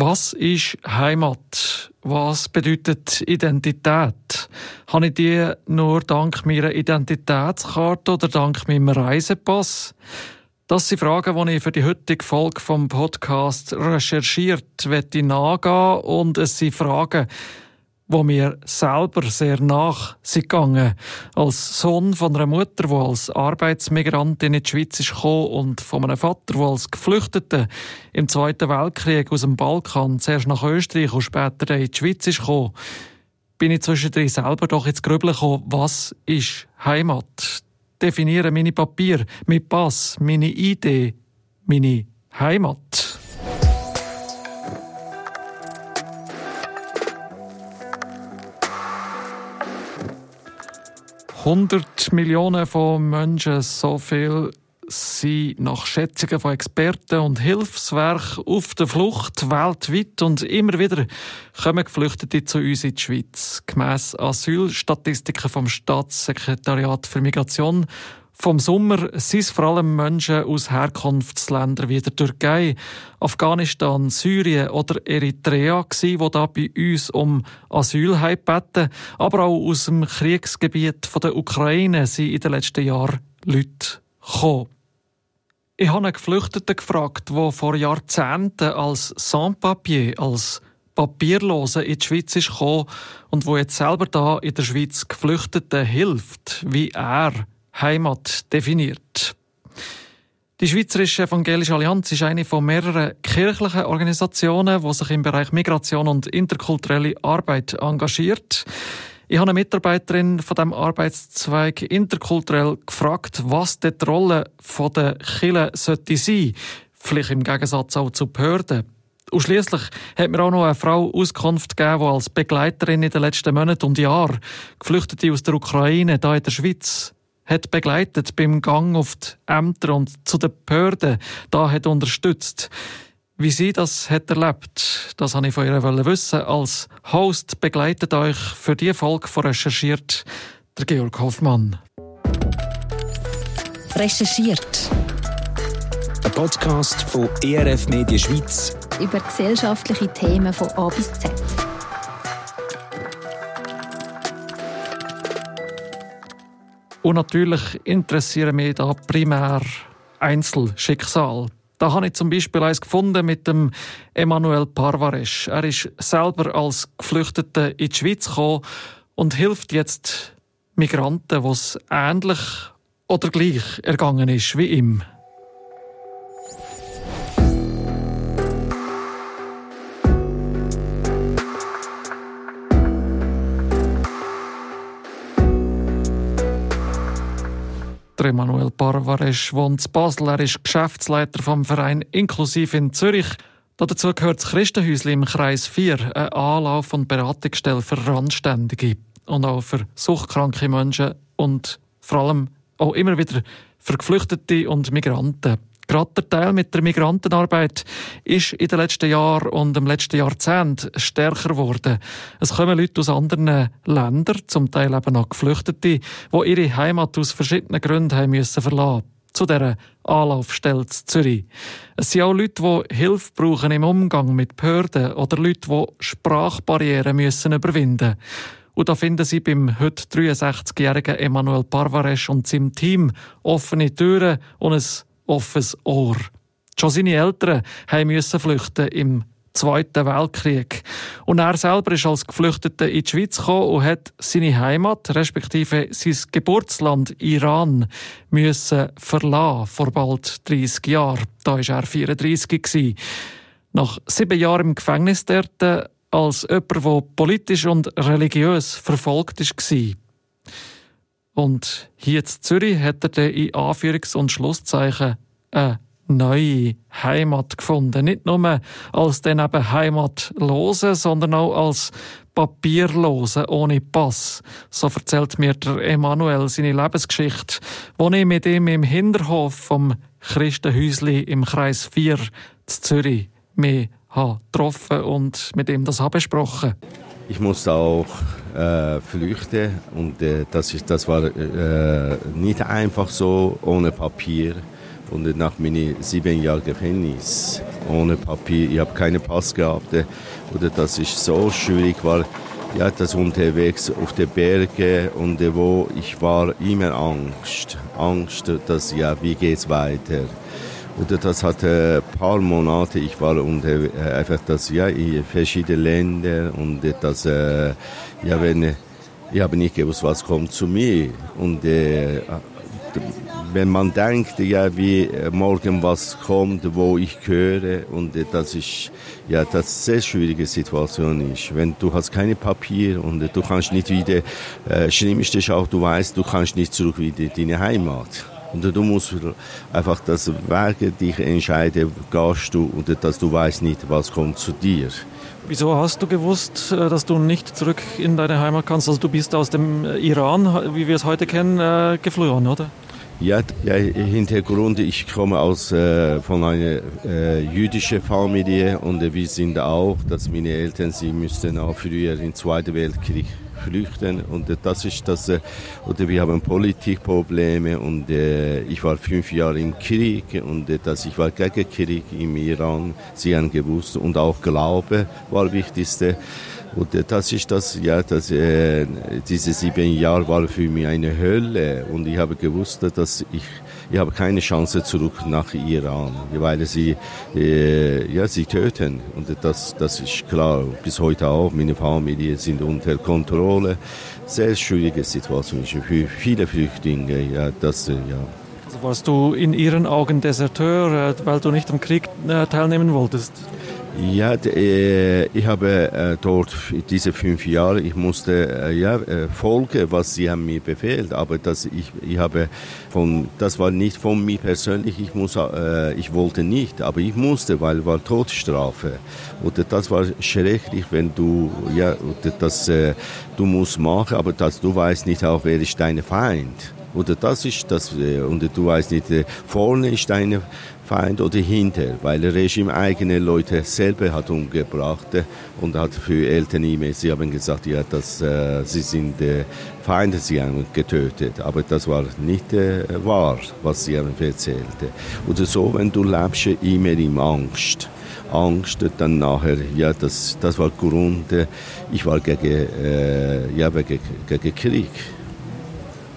Was ist Heimat? Was bedeutet Identität? Habe ich die nur dank meiner Identitätskarte oder dank meinem Reisepass? Das sind Fragen, die ich für die heutige Folge vom Podcast recherchiert nachgehen und es sind Fragen, wo mir selber sehr nach sind gegangen. Als Sohn von einer Mutter, die als Arbeitsmigrantin in die Schweiz ist gekommen und von einem Vater, der als Geflüchteter im Zweiten Weltkrieg aus dem Balkan zuerst nach Österreich und später in die Schweiz ist gekommen, bin ich zwischendrin selber doch ins Grübeln gekommen, was ist Heimat? Definieren meine Papier, mein Pass, meine Idee, meine Heimat. 100 Millionen von Menschen, so viel sind nach Schätzungen von Experten und Hilfswerken auf der Flucht weltweit und immer wieder kommen Geflüchtete zu uns in die Schweiz. Gemäss Asylstatistiken vom Staatssekretariat für Migration vom Sommer sind es vor allem Menschen aus Herkunftsländern wie der Türkei, Afghanistan, Syrien oder Eritrea die da bei uns um Asyl beten. Aber auch aus dem Kriegsgebiet der Ukraine sind in den letzten Jahren Leute gekommen. Ich habe einen Geflüchteten gefragt, der vor Jahrzehnten als Sans-Papier, als Papierlose in die Schweiz gekommen und wo jetzt selber da in der Schweiz Geflüchteten hilft, wie er Heimat definiert. Die Schweizerische Evangelische Allianz ist eine von mehreren kirchlichen Organisationen, die sich im Bereich Migration und interkulturelle Arbeit engagiert. Ich habe eine Mitarbeiterin von dem Arbeitszweig interkulturell gefragt, was die Rolle der Kirche sollte sein, vielleicht im Gegensatz auch zu Behörden. Und schliesslich hat mir auch noch eine Frau Auskunft gegeben, die als Begleiterin in den letzten Monaten und Jahren Geflüchtete aus der Ukraine da in der Schweiz hat begleitet beim Gang auf die Ämter und zu den Behörden, da hat unterstützt. Wie sie das hat erlebt, das habe ich von ihr wissen. Als Host begleitet euch für die Folge von Recherchiert der Georg Hoffmann. Recherchiert. Ein Podcast von ERF Medien Schweiz über gesellschaftliche Themen von A bis Z. Und natürlich interessieren mich da primär Einzelschicksal. Da habe ich zum Beispiel eins gefunden mit dem Emanuel Parvares. Er ist selber als Geflüchteter in die Schweiz gekommen und hilft jetzt Migranten, es ähnlich oder gleich ergangen ist wie ihm. Der Emanuel Parvares wohnt in Basel. Er ist Geschäftsleiter vom Verein Inklusiv in Zürich. Dazu gehört das Christenhäusli im Kreis 4, eine Anlauf- und Beratungsstelle für Randständige und auch für suchtkranke Menschen und vor allem auch immer wieder für Geflüchtete und Migranten. Gerade der Teil mit der Migrantenarbeit ist in den letzten Jahren und im letzten Jahrzehnt stärker geworden. Es kommen Leute aus anderen Ländern, zum Teil eben auch Geflüchtete, die ihre Heimat aus verschiedenen Gründen haben müssen verlassen zu dieser Anlaufstelle in Zürich. Es sind auch Leute, die Hilfe brauchen im Umgang mit Behörden oder Leute, die Sprachbarrieren müssen überwinden und da finden Sie beim heute 63-jährigen Emanuel Parvares und seinem Team offene Türen und ein offenes Ohr. Schon seine Eltern mussten flüchten im Zweiten Weltkrieg. Und er selber ist als Geflüchteter in die Schweiz gekommen und hat seine Heimat, respektive sein Geburtsland Iran, müssen verlassen vor bald 30 Jahren. Da war er 34 gewesen. Nach sieben Jahren im Gefängnis dort, als jemand, der politisch und religiös verfolgt war. Und hier in Zürich hat er dann in Anführungs- und Schlusszeichen eine neue Heimat gefunden. Nicht nur als dann eben Heimatlose, sondern auch als Papierlose ohne Pass. So erzählt mir der Emanuel seine Lebensgeschichte, wo ich mit ihm im Hinterhof vom Christenhäusli im Kreis 4 zu Zürich mich getroffen und mit ihm das besprochen. Ich musste auch äh, flüchten und äh, das, ist, das war äh, nicht einfach so ohne Papier Und nach meinen sieben Jahren Gefängnis, ohne Papier, ich habe keinen Pass gehabt. Oder das ist so schwierig, weil ja, das unterwegs auf den Bergen und wo ich war immer Angst, Angst, dass ja, wie geht's weiter? Das hat ein paar Monate, ich war unter, äh, einfach das, ja, in verschiedenen Ländern und das, äh, ja, wenn, ich habe nicht gewusst, was kommt zu mir. Und äh, wenn man denkt, ja, wie morgen was kommt, wo ich gehöre, und das ist, ja, das ist eine sehr schwierige Situation ist. Wenn du hast keine Papier und du kannst nicht wieder, äh, schlimmste ist auch, du weißt, du kannst nicht zurück wieder in deine Heimat. Und du musst einfach das Wege dich entscheiden, gehst du oder dass du weißt nicht, was kommt zu dir. Wieso hast du gewusst, äh, dass du nicht zurück in deine Heimat kannst? Also du bist aus dem Iran, wie wir es heute kennen, äh, geflohen, oder? Ja, ja Hintergrund, ich komme aus, äh, von einer äh, jüdischen Familie und äh, wir sind auch, dass meine Eltern, sie müssten auch früher im Zweiten Weltkrieg flüchten. Und das ist das äh, oder wir haben Politikprobleme und äh, ich war fünf Jahre im Krieg und äh, dass ich war gegen Krieg im Iran. Sie haben gewusst und auch Glaube war wichtigste. Und äh, das ist das, ja, das, äh, diese sieben Jahre war für mich eine Hölle. Und ich habe gewusst, dass ich ich habe keine Chance zurück nach Iran, weil sie, äh, ja, sie töten. Und das, das ist klar. Bis heute auch. Meine Familie sind unter Kontrolle. Sehr schwierige Situation für viele Flüchtlinge. Ja, das, äh, ja. Also warst du in ihren Augen Deserteur, äh, weil du nicht am Krieg äh, teilnehmen wolltest? Ja, äh, ich habe äh, dort diese fünf Jahre, ich musste äh, ja folgen, was sie haben mir befehlt, aber das ich ich habe von das war nicht von mir persönlich, ich muss ich wollte nicht, aber ich musste, weil war Todesstrafe. Und das war schrecklich, wenn du ja das du musst machen, aber das du weißt nicht auch wer ist dein Feind. Oder das ist das, und du weißt nicht, vorne ist deine Feind oder hinter, weil das Regime eigene Leute selber hat umgebracht und hat für Eltern E-Mail, sie haben gesagt, ja, dass äh, sie sind äh, Feinde, sie haben getötet, aber das war nicht äh, wahr, was sie haben erzählt. Oder so, wenn du lebst immer in Angst. Angst, dann nachher, ja, das, das war Grund, äh, ich war gegen, äh, ja, gegen, gegen Krieg.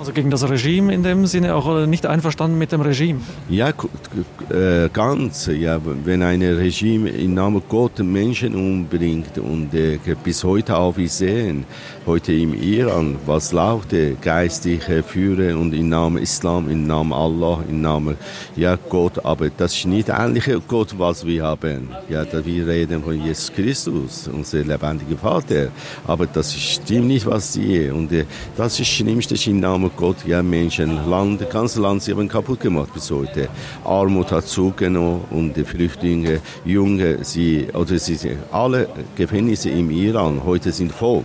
Also gegen das Regime in dem Sinne auch nicht einverstanden mit dem Regime? Ja, äh, ganz. Ja, wenn ein Regime im Namen Gott Menschen umbringt und äh, bis heute auch wir sehen, heute im Iran, was läuft geistige Führer und im Namen Islam, im Namen Allah, im Namen ja, Gott, aber das ist nicht ähnliche Gott, was wir haben. Ja, wir reden von Jesus Christus, unser lebendiger Vater, aber das stimmt nicht, was sie und äh, das ist das Schlimmste im Namen Gott, ja, Menschen, Land, ganze Land, sie haben kaputt gemacht bis heute. Armut hat zugenommen und die Flüchtlinge, Junge, sie, oder sie, alle Gefängnisse im Iran heute sind voll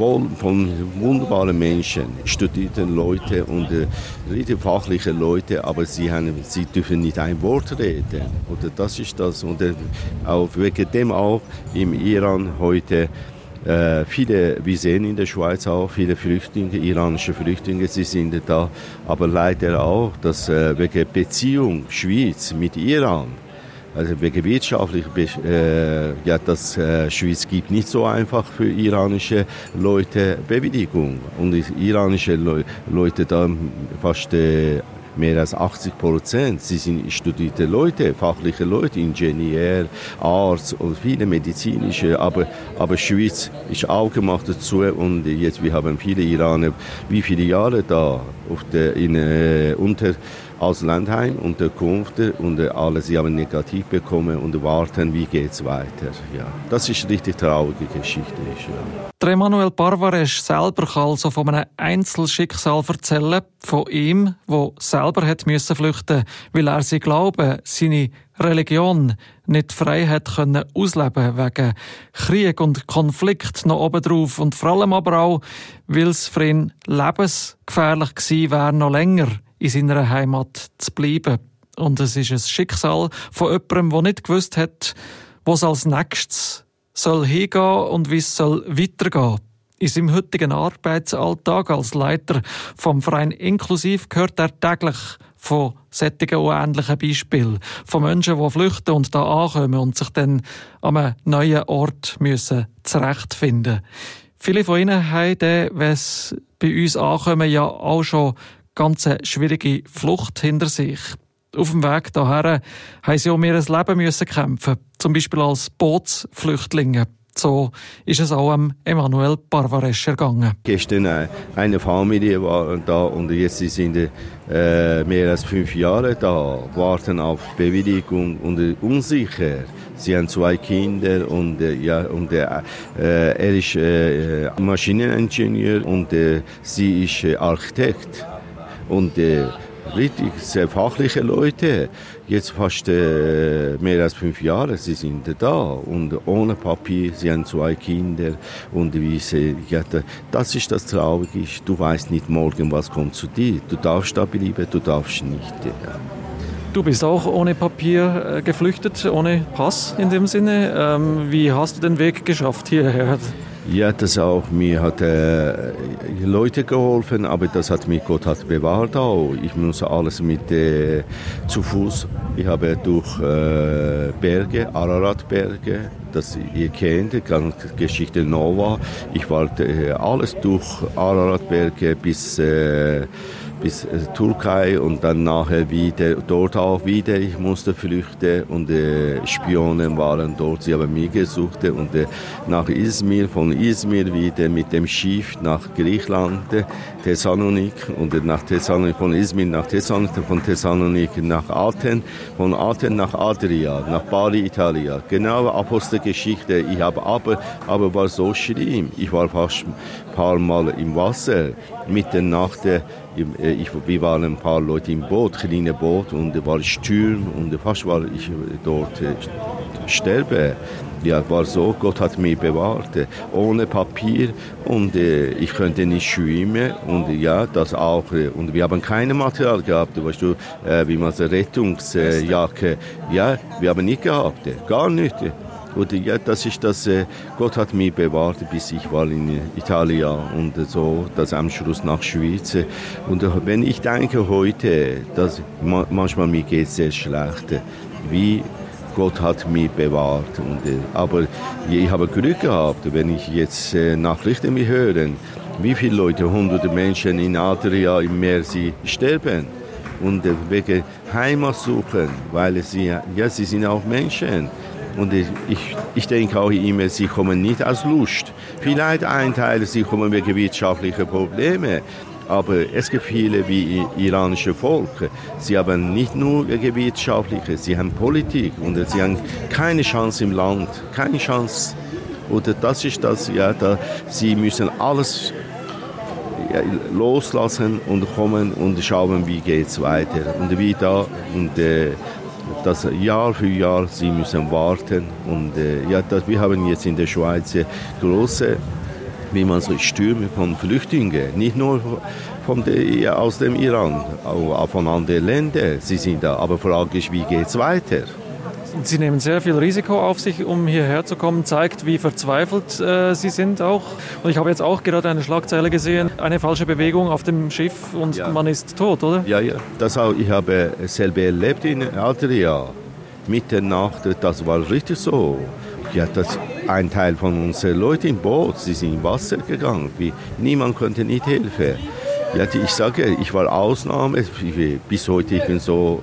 voll von wunderbaren Menschen, studierten Leute und äh, richtig fachliche Leute, aber sie, haben, sie dürfen nicht ein Wort reden. Oder das ist das. Und äh, auch wegen dem auch im Iran heute äh, viele, wir sehen in der Schweiz auch viele Flüchtlinge, iranische Flüchtlinge, sie sind da, aber leider auch, dass äh, wegen Beziehung Schweiz mit Iran, also wegen wirtschaftlich, äh, ja, das äh, Schweiz gibt nicht so einfach für iranische Leute Bewilligung. Und iranische Le Leute da fast äh, mehr als 80 Prozent. Sie sind studierte Leute, fachliche Leute, Ingenieur, Arzt und viele medizinische, aber, aber Schweiz ist auch gemacht dazu und jetzt wir haben viele Iraner, wie viele Jahre da auf der, in, äh, unter als Landheim Unterkunft und alle sie haben negativ bekommen und warten, wie geht's weiter. Ja, das ist eine richtig traurige Geschichte. Ja. Der Emanuel Parvares selber kann also von einem Einzelschicksal erzählen, von ihm, wo selber hat müssen flüchten, weil er sie Glauben, seine Religion nicht frei hat können ausleben wegen Krieg und Konflikt noch oben drauf und vor allem aber auch, weil es für ihn lebensgefährlich gewesen wäre, noch länger in seiner Heimat zu bleiben. Und es ist ein Schicksal von jemandem, der nicht gewusst hat, wo es als nächstes soll hingehen und wie es soll weitergehen. In seinem heutigen Arbeitsalltag als Leiter vom Verein Inklusiv hört er täglich von sättigen unähnlichen Beispielen. Von Menschen, die flüchten und da ankommen und sich dann an einem neuen Ort müssen zurechtfinden Viele von ihnen haben dann, wenn sie bei uns ankommen, ja auch schon ganz schwierige Flucht hinter sich. Auf dem Weg daher haben sie um ihr Leben müssen kämpfen, zum Beispiel als Bootsflüchtlinge. So ist es auch Emanuel Barvaresch ergangen. Gestern äh, eine Familie war da und jetzt sind äh, mehr als fünf Jahre da, warten auf Bewilligung und äh, unsicher. Sie haben zwei Kinder und äh, ja und äh, er ist äh, Maschineningenieur und äh, sie ist äh, Architekt und äh, richtig sehr fachliche Leute. Jetzt fast äh, mehr als fünf Jahre, sie sind da und ohne Papier, sie haben zwei Kinder und wie sie, ja, das ist das Traurige, du weißt nicht morgen, was kommt zu dir. Du darfst da bleiben, du darfst nicht. Ja. Du bist auch ohne Papier äh, geflüchtet, ohne Pass in dem Sinne. Ähm, wie hast du den Weg geschafft hierher? Ja, das auch. Mir hat äh, Leute geholfen, aber das hat mich Gott hat bewahrt auch. Ich muss alles mit äh, zu Fuß. Ich habe durch äh, Berge, Araratberge, das ihr kennt, die Geschichte Nova. Ich wollte äh, alles durch Araratberge bis äh, bis äh, Türkei und dann nachher wieder dort auch wieder. Ich musste flüchten und äh, Spionen waren dort. Sie haben mich gesucht und äh, nach Izmir, von Izmir wieder mit dem Schiff nach Griechenland, äh, Thessalonik und äh, nach Thessalonik, von Izmir nach Thessalonik, von Thessalonik nach Athen, von Athen nach Adria, nach Bari, Italia. Genau Apostelgeschichte. Ich habe aber, aber war so schlimm. Ich war fast ein paar Mal im Wasser, mitten nach der ich, wir waren ein paar Leute im Boot, kleines Boot, und es war Sturm und fast war ich dort äh, sterben. Ja, war so, Gott hat mich bewahrt, äh, ohne Papier und äh, ich konnte nicht schwimmen und ja, das auch. Und wir haben keine Material gehabt, weißt du, äh, wie man so Rettungsjacke, ja, wir haben nicht gehabt, gar nicht. Und ja, das ist das, äh, Gott hat mich bewahrt, bis ich war in Italien und so, das am Schluss nach Schweiz. Und wenn ich denke heute, dass manchmal mir geht sehr schlecht, wie Gott hat mich bewahrt. Und, äh, aber ich habe Glück gehabt, wenn ich jetzt äh, Nachrichten höre, wie viele Leute, hunderte Menschen in Adria im Meer sie sterben und wegen Heimat suchen, weil sie, ja, sie sind auch Menschen. Und ich, ich denke auch immer, sie kommen nicht aus Lust. Vielleicht ein Teil, sie kommen wegen wirtschaftlicher Probleme. Aber es gibt viele wie iranische Volk. Sie haben nicht nur wirtschaftliche, sie haben Politik und sie haben keine Chance im Land, keine Chance. Oder das ist das, ja, da, sie müssen alles loslassen und kommen und schauen, wie geht's weiter und wie da und äh, dass Jahr für Jahr sie müssen warten und äh, ja, das, wir haben jetzt in der Schweiz große wie man so Stürme von Flüchtlingen, nicht nur von der, aus dem Iran, auch von anderen Ländern. Sie sind da, aber frage ich, wie geht es weiter? Sie nehmen sehr viel Risiko auf sich, um hierher zu kommen, zeigt, wie verzweifelt äh, Sie sind auch. Und ich habe jetzt auch gerade eine Schlagzeile gesehen, eine falsche Bewegung auf dem Schiff und ja. man ist tot, oder? Ja, ja. Das auch, ich habe selber erlebt in Adria. Mitternacht, das war richtig so. Ja, das ein Teil von unseren Leuten im Boot, sie sind im Wasser gegangen. Wie, niemand konnte nicht helfen. Ja, ich sage, ich war Ausnahme. Bis heute ich bin so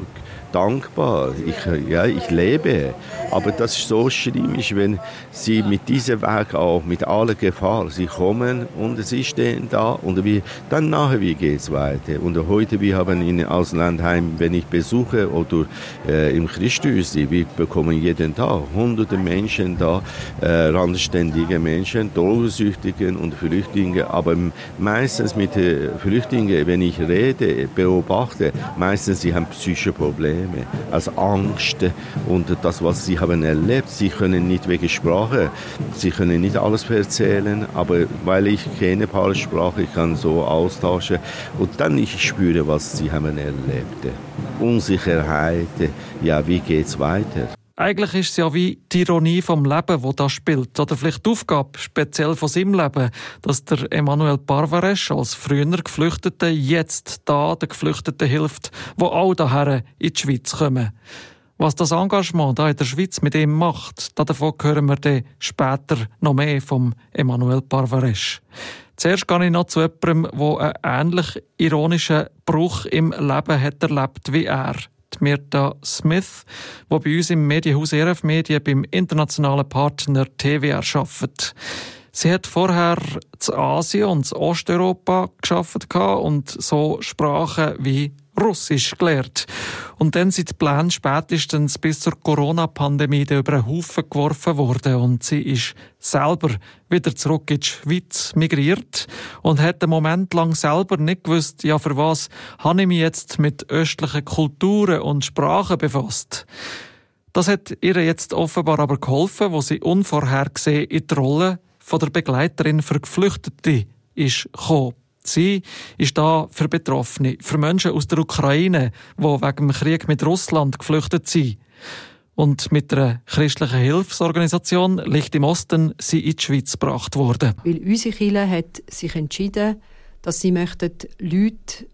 dankbar. Ich, ja, ich lebe. Aber das ist so schlimm, wenn sie mit diesem Weg auch, mit aller Gefahr, sie kommen und sie stehen da und wie, dann nachher, wie geht's weiter? Und heute, wir haben in Auslandheim, wenn ich besuche oder äh, im Christus, wir bekommen jeden Tag hunderte Menschen da, äh, randständige Menschen, Drogensüchtige und Flüchtlinge, aber meistens mit äh, Flüchtlingen, wenn ich rede, beobachte, meistens sie haben psychische Probleme, als Angst und das, was sie haben erlebt. Sie können nicht wegen Sprache, sie können nicht alles erzählen, aber weil ich kenne Sprache, ich kann so austauschen und dann ich spüre, was sie haben erlebt. Unsicherheit, ja, wie geht's weiter? Eigentlich ist es ja wie die Ironie vom Leben, wo da spielt. Oder vielleicht die Aufgabe, speziell von seinem Leben, dass der Emanuel Parvares als früher Geflüchteter jetzt da den Geflüchteten hilft, wo auch daher in die Schweiz kommen. Was das Engagement da in der Schweiz mit ihm macht, davon hören wir dann später noch mehr vom Emanuel Parvares. Zuerst gehe ich noch zu jemandem, der einen ähnlich ironischen Bruch im Leben hat erlebt wie er. Mirta Smith, die bei uns im Medienhaus RF Medien beim internationalen Partner TWR arbeitet. Sie hat vorher zu Asien und Osteuropa geschafft und so Sprachen wie Russisch gelernt. Und dann sind die Pläne spätestens bis zur Corona-Pandemie über einen Haufen geworfen worden und sie ist selber wieder zurück in die Schweiz migriert und hat einen Moment lang selber nicht gewusst, ja für was habe ich mich jetzt mit östlichen Kulturen und Sprachen befasst. Das hat ihr jetzt offenbar aber geholfen, wo sie unvorhergesehen in die Rolle von der Begleiterin für Geflüchtete ist gekommen. Sie ist da für Betroffene, für Menschen aus der Ukraine, die wegen dem Krieg mit Russland geflüchtet sind. Und mit einer christlichen Hilfsorganisation Licht im Osten sie in die Schweiz gebracht worden. Weil unsere Kirche hat sich entschieden, dass sie möchten Leute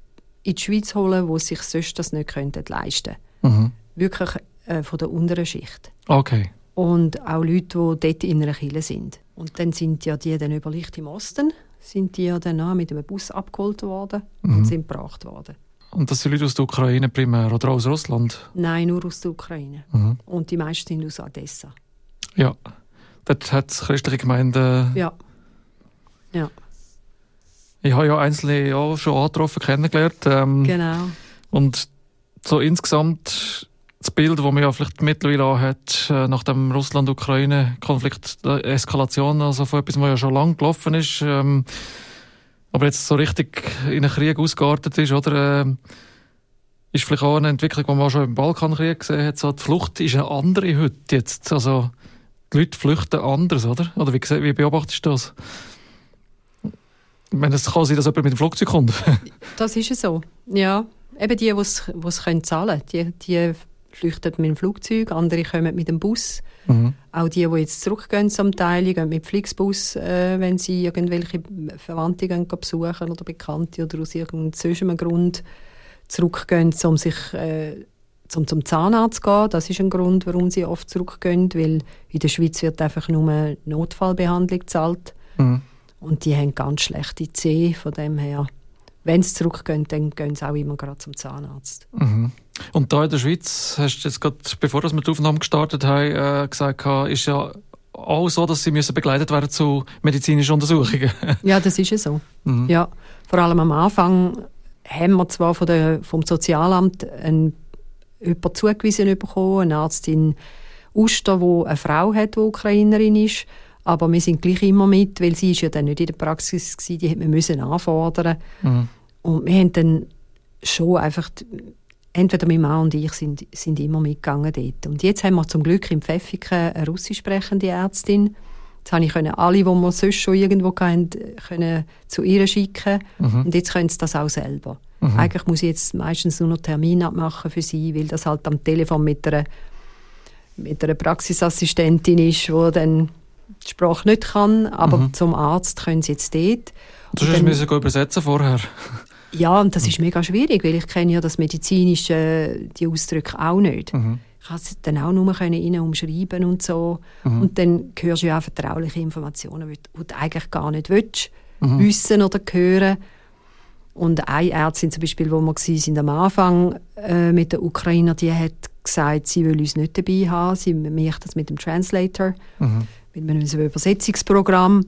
in die Schweiz holen, die sich sonst das nicht könnten leisten könnten. Mhm. Wirklich äh, von der unteren Schicht. Okay. Und auch Leute, die dort in einer Kirche sind. Und dann sind ja die dann über Licht im Osten sind die ja dann mit einem Bus abgeholt worden mhm. und sind gebracht worden. Und das sind Leute aus der Ukraine primär oder aus Russland? Nein, nur aus der Ukraine. Mhm. Und die meisten sind aus Odessa. Ja, dort hat es christliche Gemeinden... Ja. ja. Ich habe ja einzelne ja schon angetroffen, kennengelernt. Ähm, genau. Und so insgesamt das Bild, das man ja vielleicht mittlerweile auch hat, äh, nach dem Russland-Ukraine-Konflikt, Eskalation, also von etwas, was ja schon lange gelaufen ist, ähm, aber jetzt so richtig in einen Krieg ausgeartet ist, oder, äh, ist vielleicht auch eine Entwicklung, die man schon im Balkankrieg gesehen hat, so, die Flucht ist eine andere heute jetzt, also, die Leute flüchten anders, oder? Oder wie, wie beobachtest du das? Ich es kann sein, dass jemand mit dem Flugzeug kommt. das ist so, ja. Eben die, die es zahlen können, die, die flüchten mit dem Flugzeug, andere kommen mit dem Bus. Mhm. Auch die, die jetzt zurückgehen zum Teil, gehen mit Flixbus, äh, wenn sie irgendwelche Verwandte gehen, besuchen oder Bekannte oder aus irgendeinem Grund zurückgehen, um sich äh, zum, zum Zahnarzt zu gehen. Das ist ein Grund, warum sie oft zurückgehen, weil in der Schweiz wird einfach nur Notfallbehandlung gezahlt. Mhm. Und die haben ganz schlechte Zähne, von dem her wenn sie zurückgehen, dann gehen sie auch immer gerade zum Zahnarzt. Mhm. Und da in der Schweiz, hast du jetzt gerade, bevor wir die Aufnahme gestartet haben, äh, gesagt, ist ja auch so, dass sie müssen begleitet werden zu medizinischen Untersuchungen. ja, das ist ja so. Mhm. Ja, vor allem am Anfang haben wir zwar von der, vom Sozialamt einen, jemanden zugewiesen bekommen, eine Arztin Uster, die eine Frau hat, die Ukrainerin ist, aber wir sind gleich immer mit, weil sie ist ja dann nicht in der Praxis gewesen, die hätte müssen anfordern. Mhm. Und wir haben dann schon einfach, entweder mein Mann und ich sind, sind immer mitgegangen dort. Und jetzt haben wir zum Glück im Pfäffiken eine russisch sprechende Ärztin. Jetzt habe ich alle, die wir sonst schon irgendwo hatten, können zu ihr schicken. Mhm. Und jetzt können sie das auch selber. Mhm. Eigentlich muss ich jetzt meistens nur noch Termin abmachen für sie, weil das halt am Telefon mit einer, mit einer Praxisassistentin ist, die dann die Sprache nicht kann, aber mhm. zum Arzt können sie jetzt dort. Du musst müssen übersetzen vorher. Ja, und das ist mega schwierig, weil ich kenne ja das medizinische, die Ausdrücke auch nicht. Mhm. Ich konnte es dann auch nur können umschreiben und so. Mhm. Und dann hörst du ja auch vertrauliche Informationen, die du eigentlich gar nicht willst, mhm. wissen oder hören. Und eine Ärztin zum Beispiel, wo wir sind am Anfang äh, mit der Ukrainer, die hat gesagt, sie will uns nicht dabei haben, sie macht das mit dem Translator. Mhm mit einem Übersetzungsprogramm.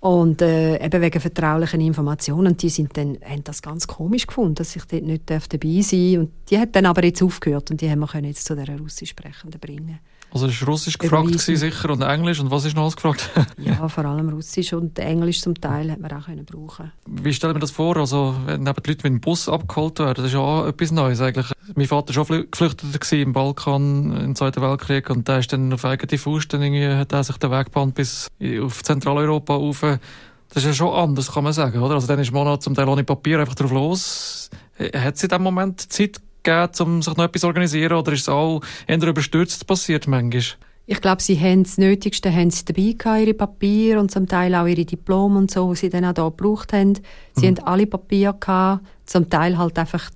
Und äh, eben wegen vertraulichen Informationen, die sind dann, haben das ganz komisch gefunden, dass ich dort nicht dabei sein darf. Und die hat dann aber jetzt aufgehört und die haben wir jetzt zu dieser Russisch-Sprechenden bringen also es war Russisch gefragt gewesen, sicher und Englisch und was ist noch alles gefragt? ja, vor allem Russisch und Englisch zum Teil hat man auch können brauchen. Wie stellen wir das vor? Also wenn eben die Leute mit dem Bus abgeholt werden, das ist ja auch etwas Neues eigentlich. Mein Vater war schon geflüchtet im Balkan im Zweiten Weltkrieg und der ist dann auf eigene Faust dann irgendwie, hat er sich den Weg gebannt bis auf Zentraleuropa rauf. Das ist ja schon anders, kann man sagen, oder? Also dann ist man noch zum Teil ohne Papier einfach drauf los. Hat sie in dem Moment Zeit gegeben, um sich noch etwas zu organisieren? Oder ist es auch eher überstürzt passiert manchmal? Ich glaube, sie haben das Nötigste haben sie dabei gehabt, ihre Papiere und zum Teil auch ihre Diplome und so, die sie dann auch hier gebraucht haben. Sie mhm. haben alle Papiere gehabt, zum Teil halt einfach,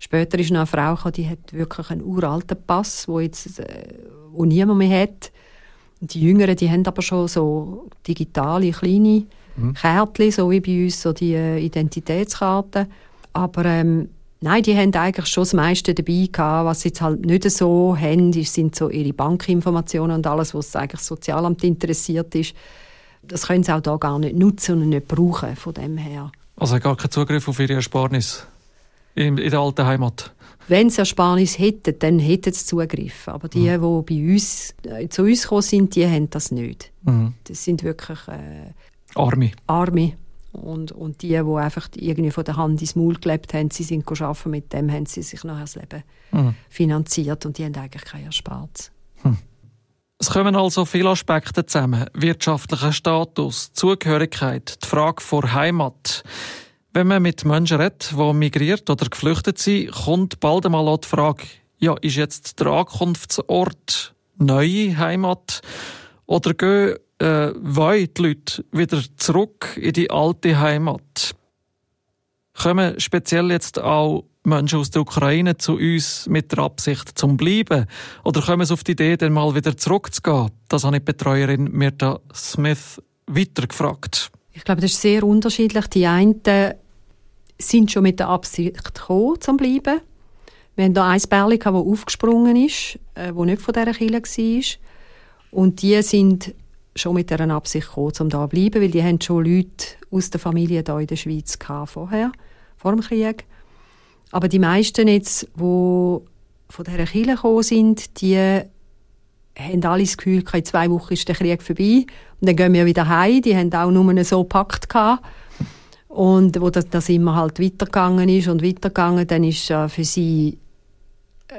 später ist noch eine Frau gekommen, die hat wirklich einen uralten Pass, wo jetzt, äh, wo niemand mehr hat. Die Jüngeren, die haben aber schon so digitale, kleine mhm. Kärtchen, so wie bei uns, so die äh, Identitätskarten. Aber ähm, Nein, die haben eigentlich schon das meiste dabei gehabt. Was sie jetzt halt nicht so haben, sind so ihre Bankinformationen und alles, was eigentlich das Sozialamt interessiert ist. Das können sie auch da gar nicht nutzen und nicht brauchen, von dem her. Also gar keinen Zugriff auf ihre Ersparnis in, in der alten Heimat? Wenn sie Ersparnis hätten, dann hätten sie Zugriff. Aber die, mhm. die bei uns, äh, zu uns gekommen sind, die haben das nicht. Mhm. Das sind wirklich... Äh, Arme. Arme. Und, und die, die einfach irgendwie von der Hand ins Maul gelebt haben, sie sind arbeiten, mit dem haben sie sich nachher das Leben mhm. finanziert und die haben eigentlich kein Erspartes. Hm. Es kommen also viele Aspekte zusammen. Wirtschaftlicher Status, Zugehörigkeit, die Frage vor Heimat. Wenn man mit Menschen redet, die migriert oder geflüchtet sind, kommt bald einmal auch die Frage, ja, ist jetzt der Ankunftsort neue Heimat oder gehen äh, wollen die Leute wieder zurück in die alte Heimat. Kommen speziell jetzt auch Menschen aus der Ukraine zu uns mit der Absicht zum Bleiben? Oder kommen sie auf die Idee, dann mal wieder zurückzugehen? Das habe ich die Betreuerin Mirta Smith weitergefragt. Ich glaube, das ist sehr unterschiedlich. Die einen sind schon mit der Absicht gekommen, zum Bleiben. Wir haben hier ein Bärli, das aufgesprungen ist, das äh, nicht von dieser Kirche war. Und die sind schon mit dieser Absicht gekommen, um da zu bleiben, weil die haben schon Leute aus der Familie hier in der Schweiz vorher, vor dem Krieg. Aber die meisten jetzt, die von dieser Kirche gekommen sind, die haben alle das Gefühl, in zwei Wochen ist der Krieg vorbei und dann gehen wir wieder heim. Die haben auch nur so gepackt. Und wo das, das immer halt weitergegangen ist und weitergegangen, dann ist äh, für sie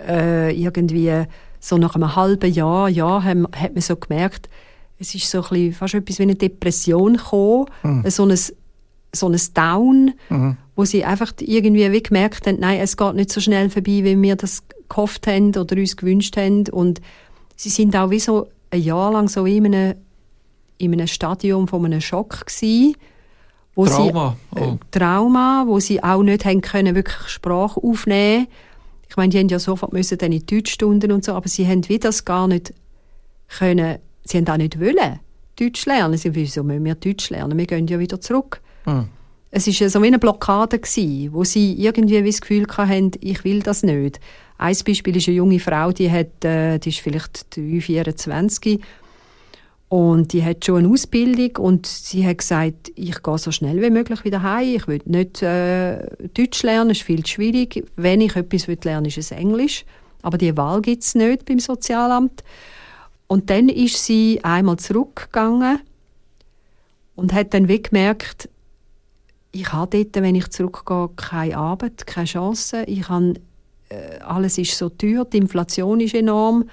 äh, irgendwie so nach einem halben Jahr, ja, hat man so gemerkt, es ist so ein bisschen, fast etwas wie eine Depression gekommen, mhm. so, ein, so ein Down, mhm. wo sie einfach irgendwie wie gemerkt haben, nein, es geht nicht so schnell vorbei, wie wir das gehofft haben oder uns gewünscht haben und sie sind auch wie so ein Jahr lang so in einem, in einem Stadium von einem Schock gewesen, wo Trauma. Sie, äh, oh. Trauma, wo sie auch nicht haben können, wirklich Sprache aufnehmen Ich meine, die haben ja sofort müssen dann in Deutschstunden und so, aber sie haben wie das gar nicht können sie haben auch nicht wollen, Deutsch lernen. Sie wieso müssen wir Deutsch lernen? Wir gehen ja wieder zurück. Mhm. Es war so wie eine Blockade, gewesen, wo sie irgendwie das Gefühl hatten, ich will das nicht. Ein Beispiel ist eine junge Frau, die, hat, äh, die ist vielleicht 3, 24 und die hat schon eine Ausbildung und sie hat gesagt, ich gehe so schnell wie möglich wieder heim. Ich will nicht äh, Deutsch lernen, es ist viel zu schwierig. Wenn ich etwas will lernen, ist es Englisch. Aber die Wahl gibt es nicht beim Sozialamt. Und dann ist sie einmal zurückgegangen und hat dann wie gemerkt, ich habe dort, wenn ich zurückgehe, keine Arbeit, keine Chance. Ich habe, äh, alles ist so teuer, die Inflation ist enorm.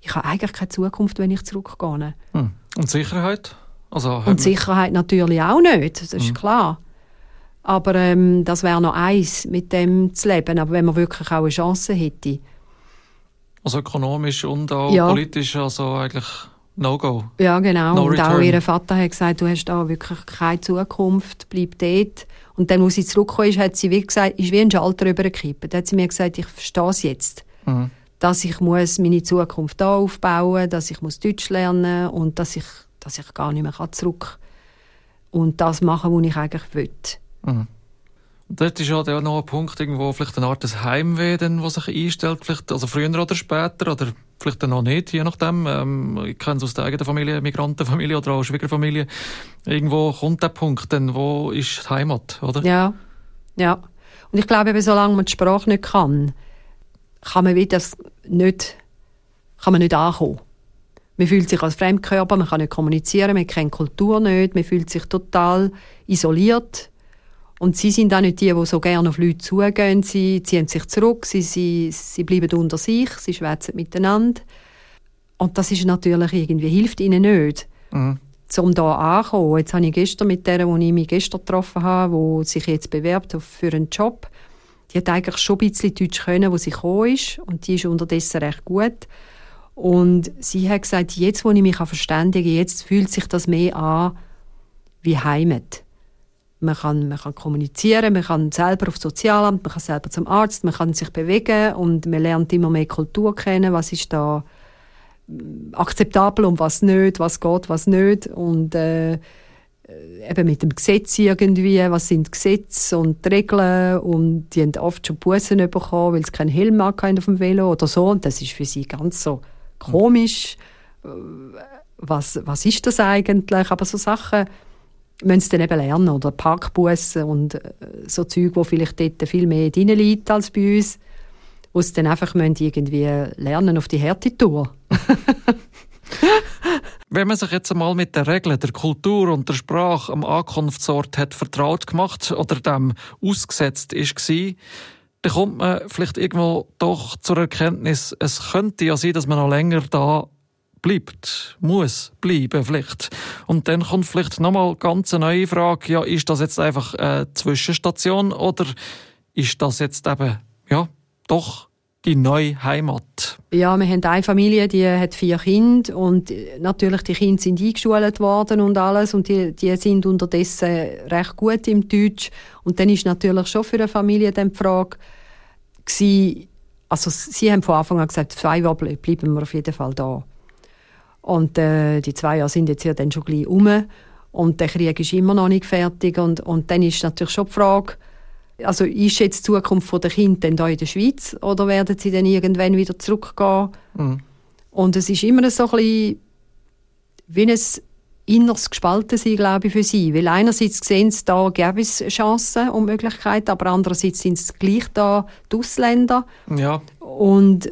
Ich habe eigentlich keine Zukunft, wenn ich zurückgehe. Hm. Und Sicherheit? Also, und Sicherheit natürlich auch nicht, das ist hm. klar. Aber ähm, das wäre noch eins, mit dem zu leben. Aber wenn man wirklich auch eine Chance hätte, also ökonomisch und auch ja. politisch, also eigentlich No-Go. Ja, genau. No und return. auch ihr Vater hat gesagt, du hast da wirklich keine Zukunft, bleib dort. Und dann, als sie zurückgekommen ist, hat sie wie gesagt, ist wie ein Schalter übergekippt. Da hat sie mir gesagt, ich verstehe es jetzt. Mhm. Dass ich muss meine Zukunft da aufbauen dass ich muss Deutsch lernen und dass ich, dass ich gar nicht mehr zurück und das machen, was ich eigentlich will. Mhm. Dort ist ja auch noch ein Punkt, irgendwo vielleicht eine Art des Heimweh, das sich einstellt, vielleicht, also früher oder später, oder vielleicht dann noch nicht, je nachdem. Ähm, ich kenne es aus der eigenen Familie, Migrantenfamilie oder auch Schwiegerfamilie. Irgendwo kommt der Punkt, dann wo ist Heimat, oder? Ja, ja. Und ich glaube, eben, solange man die Sprache nicht kann, kann man wieder nicht, kann man nicht ankommen. Man fühlt sich als Fremdkörper, man kann nicht kommunizieren, man kennt Kultur nicht, man fühlt sich total isoliert und sie sind auch nicht die, die so gerne auf Leute zugehen. Sie ziehen sich zurück, sie, sie, sie bleiben unter sich, sie schwätzen miteinander. Und das ist natürlich irgendwie, hilft ihnen nicht. Mhm. Um hier anzukommen. Jetzt habe ich gestern mit der, die ich mich gestern getroffen habe, die sich jetzt bewerbt für einen Job, die hat eigentlich schon ein bisschen Deutsch können, wo sie gekommen ist und die ist unterdessen recht gut. Und sie hat gesagt, jetzt, wo ich mich verständigen kann, jetzt fühlt sich das mehr an wie Heimat. Man kann, man kann kommunizieren, man kann selber aufs Sozialamt, man kann selber zum Arzt, man kann sich bewegen und man lernt immer mehr Kultur kennen, was ist da akzeptabel und was nicht, was geht, was nicht und äh, eben mit dem Gesetz irgendwie, was sind Gesetze und Regeln und die haben oft schon Bussen bekommen, weil sie keinen Helm hatten auf dem Velo oder so und das ist für sie ganz so komisch. Was, was ist das eigentlich? Aber so Sachen müssen sie dann eben lernen oder Parkbussen und äh, so Zeug, wo vielleicht dort viel mehr drin liegt als bei uns, wo sie dann einfach irgendwie lernen auf die Härtetour. Wenn man sich jetzt einmal mit den Regeln, der Kultur und der Sprache am Ankunftsort hat vertraut gemacht oder dem ausgesetzt ist dann kommt man vielleicht irgendwo doch zur Erkenntnis, es könnte ja sein, dass man noch länger da bleibt, muss bleiben vielleicht. Und dann kommt vielleicht nochmal ganz eine neue Frage, ja, ist das jetzt einfach eine Zwischenstation oder ist das jetzt eben, ja, doch die neue Heimat? Ja, wir haben eine Familie, die hat vier Kinder und natürlich die Kinder sind eingeschult worden und alles und die, die sind unterdessen recht gut im Deutsch und dann ist natürlich schon für eine Familie dann die Frage gewesen, also sie haben von Anfang an gesagt, zwei Jahre bleiben wir auf jeden Fall da. Und äh, die zwei Jahre sind jetzt ja dann schon gleich um und der Krieg ist immer noch nicht fertig und, und dann ist natürlich schon die Frage, also ist jetzt die Zukunft der Kinder denn da in der Schweiz oder werden sie dann irgendwann wieder zurückgehen? Mhm. Und es ist immer so ein bisschen wie ein inneres Gespaltensein, glaube ich, für sie. Weil einerseits sehen sie, da gäbe es Chancen und Möglichkeiten, aber andererseits sind es gleich da die Ausländer ja. und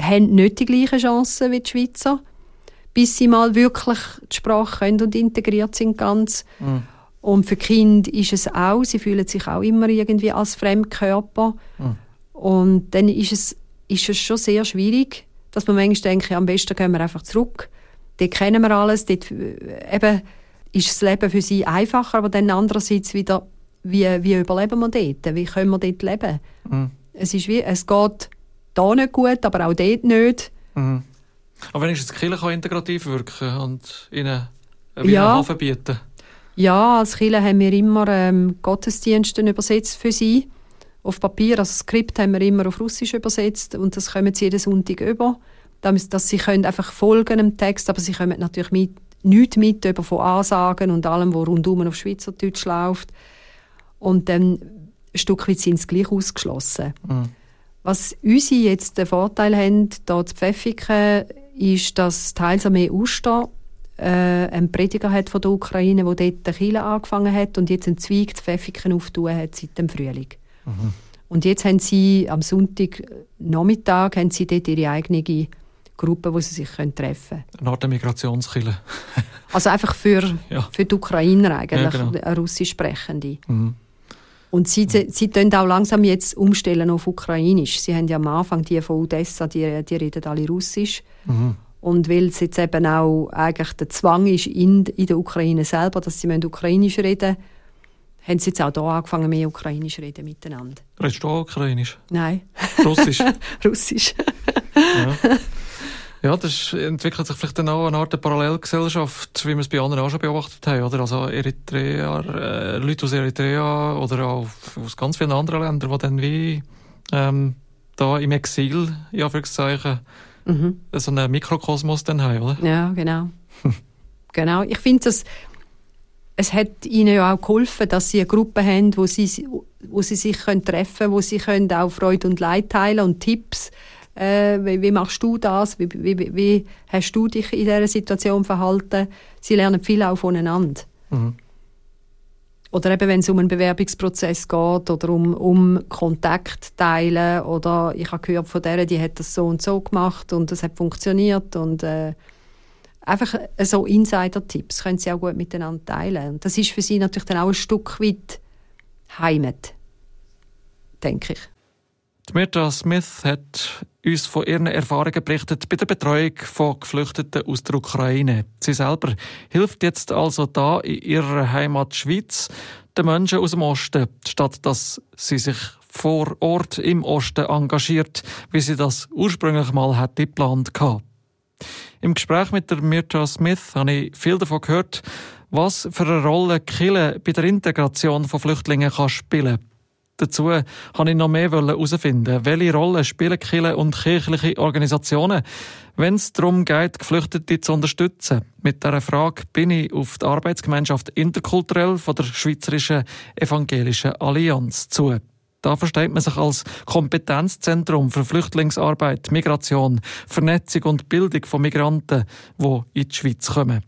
haben nicht die gleichen Chancen wie die Schweizer, bis sie mal wirklich die Sprache können und integriert sind ganz. Mhm. Und für Kind ist es auch, sie fühlen sich auch immer irgendwie als Fremdkörper. Mhm. Und dann ist es, ist es schon sehr schwierig, dass man manchmal denkt, am besten gehen wir einfach zurück. Dort kennen wir alles, dort äh, eben ist das Leben für sie einfacher, aber dann andererseits wieder, wie, wie überleben wir dort? Wie können wir dort leben? Mhm. Es ist wie, es geht da nicht gut, aber auch dort nicht. Mhm. Aber wenn ich jetzt Kirche integrativ wirken und ihnen einen ja. Hafen bieten ja, als Kirche haben wir immer ähm, Gottesdienste übersetzt für sie. Auf Papier, also das Skript haben wir immer auf Russisch übersetzt und das kommen sie jeden Sonntag über. Dass sie können einfach folgen dem Text, aber sie kommen natürlich mit, nichts mit über von Ansagen und allem, was rundum auf Schweizerdeutsch läuft. Und dann ein Stück weit sind sie gleich ausgeschlossen. Mhm. Was unsere jetzt den Vorteil haben, hier zu Pfäffiken, ist, dass teils mehr Oster äh, einen Prediger hat von der Ukraine, der dort der Kirche angefangen hat und jetzt einen Zweig zu Pfäffiken aufgetan hat seit dem Frühling. Mhm. Und jetzt haben sie am Sonntag Nachmittag haben sie dort ihre eigene Gruppe, wo sie sich können treffen können. Eine Art Migrationskille. also einfach für, ja. für die Ukrainer eigentlich, ja, genau. russisch sprechende. Mhm. Und sie, sie, tun auch langsam jetzt umstellen auf Ukrainisch. Sie haben ja am Anfang die von Odessa, die, die reden alle Russisch. Mhm. Und weil es jetzt eben auch eigentlich der Zwang ist in, in der Ukraine selber, dass sie Ukrainisch reden haben sie jetzt auch hier angefangen, mehr Ukrainisch reden miteinander. Redest du auch Ukrainisch? Nein. Russisch? Russisch. ja. Ja, das entwickelt sich vielleicht dann auch eine Art Parallelgesellschaft, wie wir es bei anderen auch schon beobachtet haben, oder? Also Eritreer, äh, Leute aus Eritrea oder auch aus ganz vielen anderen Ländern, die dann wie ähm, da im Exil, in Anführungszeichen, mhm. so einen Mikrokosmos dann haben, oder? Ja, genau. genau. Ich finde, es, es hat ihnen ja auch geholfen, dass sie eine Gruppe haben, wo sie, wo sie sich können treffen können, wo sie können auch Freude und Leid teilen und Tipps äh, wie, wie, machst du das? Wie, wie, wie, hast du dich in dieser Situation verhalten? Sie lernen viel auch voneinander. Mhm. Oder eben, wenn es um einen Bewerbungsprozess geht oder um, um Kontakt teilen oder ich habe gehört von der, die hat das so und so gemacht und das hat funktioniert und äh, einfach so Insider-Tipps können sie auch gut miteinander teilen. Und das ist für sie natürlich dann auch ein Stück weit Heimat, denke ich. Mirta Smith hat uns von ihren Erfahrungen berichtet bei der Betreuung von Geflüchteten aus der Ukraine. Sie selber hilft jetzt also da in ihrer Heimat Schweiz den Menschen aus dem Osten, statt dass sie sich vor Ort im Osten engagiert, wie sie das ursprünglich mal hätte geplant gehabt. Im Gespräch mit der Mirta Smith habe ich viel davon gehört, was für eine Rolle Kille bei der Integration von Flüchtlingen kann spielen Dazu wollte ich noch mehr herausfinden, welche Rolle spielen Kirche und kirchliche Organisationen, wenn es darum geht, Geflüchtete zu unterstützen. Mit dieser Frage bin ich auf die Arbeitsgemeinschaft Interkulturell von der Schweizerischen Evangelischen Allianz zu. Da versteht man sich als Kompetenzzentrum für Flüchtlingsarbeit, Migration, Vernetzung und Bildung von Migranten, die in die Schweiz kommen.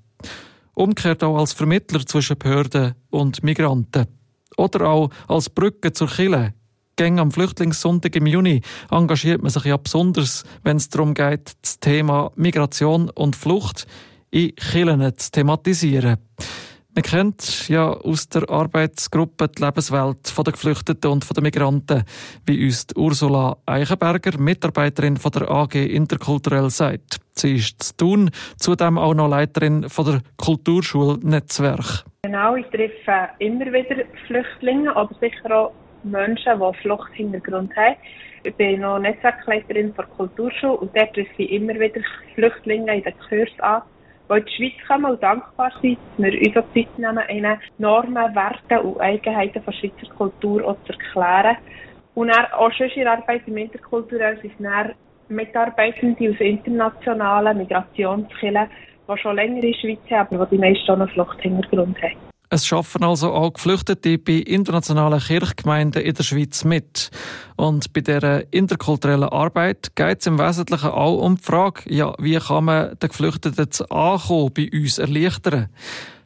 Umgekehrt auch als Vermittler zwischen Behörden und Migranten. Oder auch als Brücke zur Kille. Gäng am Flüchtlingssonntag im Juni engagiert man sich ja besonders, wenn es darum geht, das Thema Migration und Flucht in Killen zu thematisieren. Man kennt ja aus der Arbeitsgruppe die Lebenswelt der Geflüchteten und der Migranten, wie uns Ursula Eichenberger, Mitarbeiterin von der AG Interkulturell sagt. Sie ist zu tun, zudem auch noch Leiterin von der Kulturschulnetzwerk. Genau, ich treffe immer wieder Flüchtlinge, aber sicher auch Menschen, die Fluchthintergrund haben. Ich bin noch Netzwerkleiterin der Kulturschule und dort treffe ich immer wieder Flüchtlinge in den Kursen an die in die Schweiz kommen und dankbar sind, dass wir uns auch Zeit nehmen, ihnen Normen, Werte und Eigenheiten der Schweizer Kultur auch zu erklären. Und dann auch schon in Arbeit im Interkulturell sind dann Mitarbeitende aus internationalen Migrationskillen, die schon länger in der Schweiz haben, aber die meisten auch einen Fluchthintergrund haben. Es schaffen also auch Geflüchtete bei internationalen Kirchgemeinden in der Schweiz mit. Und bei dieser interkulturellen Arbeit geht es im Wesentlichen auch um die Frage, ja, wie kann man den Geflüchteten zu Ankommen bei uns erleichtern?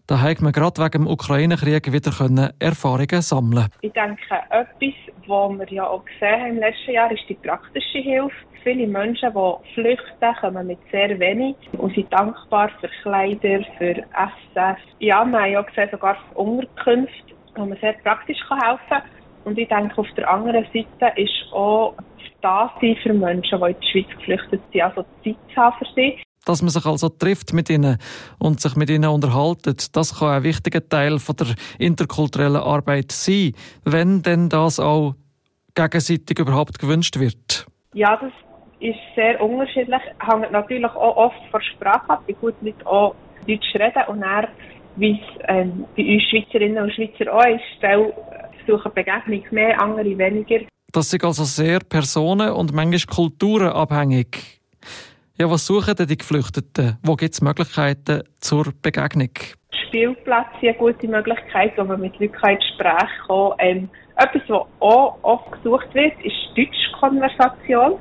Da hat man gerade wegen dem Ukraine-Krieg wieder Erfahrungen sammeln Ich denke, etwas, was wir ja auch gesehen haben im letzten Jahr, ist die praktische Hilfe. Viele Menschen, die flüchten, kommen mit sehr wenig und sind dankbar für Kleider, für Essen. Ja, wir haben ja gesehen, sogar für Unterkünfte, wo man sehr praktisch helfen kann. Und ich denke, auf der anderen Seite ist auch da sein für Menschen, die in die Schweiz geflüchtet sind, also Zeit zu haben für sie dass man sich also trifft mit ihnen und sich mit ihnen unterhaltet, das kann ein wichtiger Teil von der interkulturellen Arbeit sein, wenn denn das auch gegenseitig überhaupt gewünscht wird. Ja, das ist sehr unterschiedlich. Hängt natürlich auch oft von Sprache ab, wie gut Leute auch Deutsch reden und dann, wie es ähm, bei uns Schweizerinnen und Schweizer auch ist, suchen Begegnung mehr, andere weniger. Das ist also sehr personen- und manchmal kulturenabhängig. Ja, was suchen denn die Geflüchteten? Wo gibt es Möglichkeiten zur Begegnung? Spielplätze sind eine gute Möglichkeit, wo man mit Leuten ins Gespräch kommen. Ähm, etwas, was auch oft gesucht wird, ist Deutschkonversation.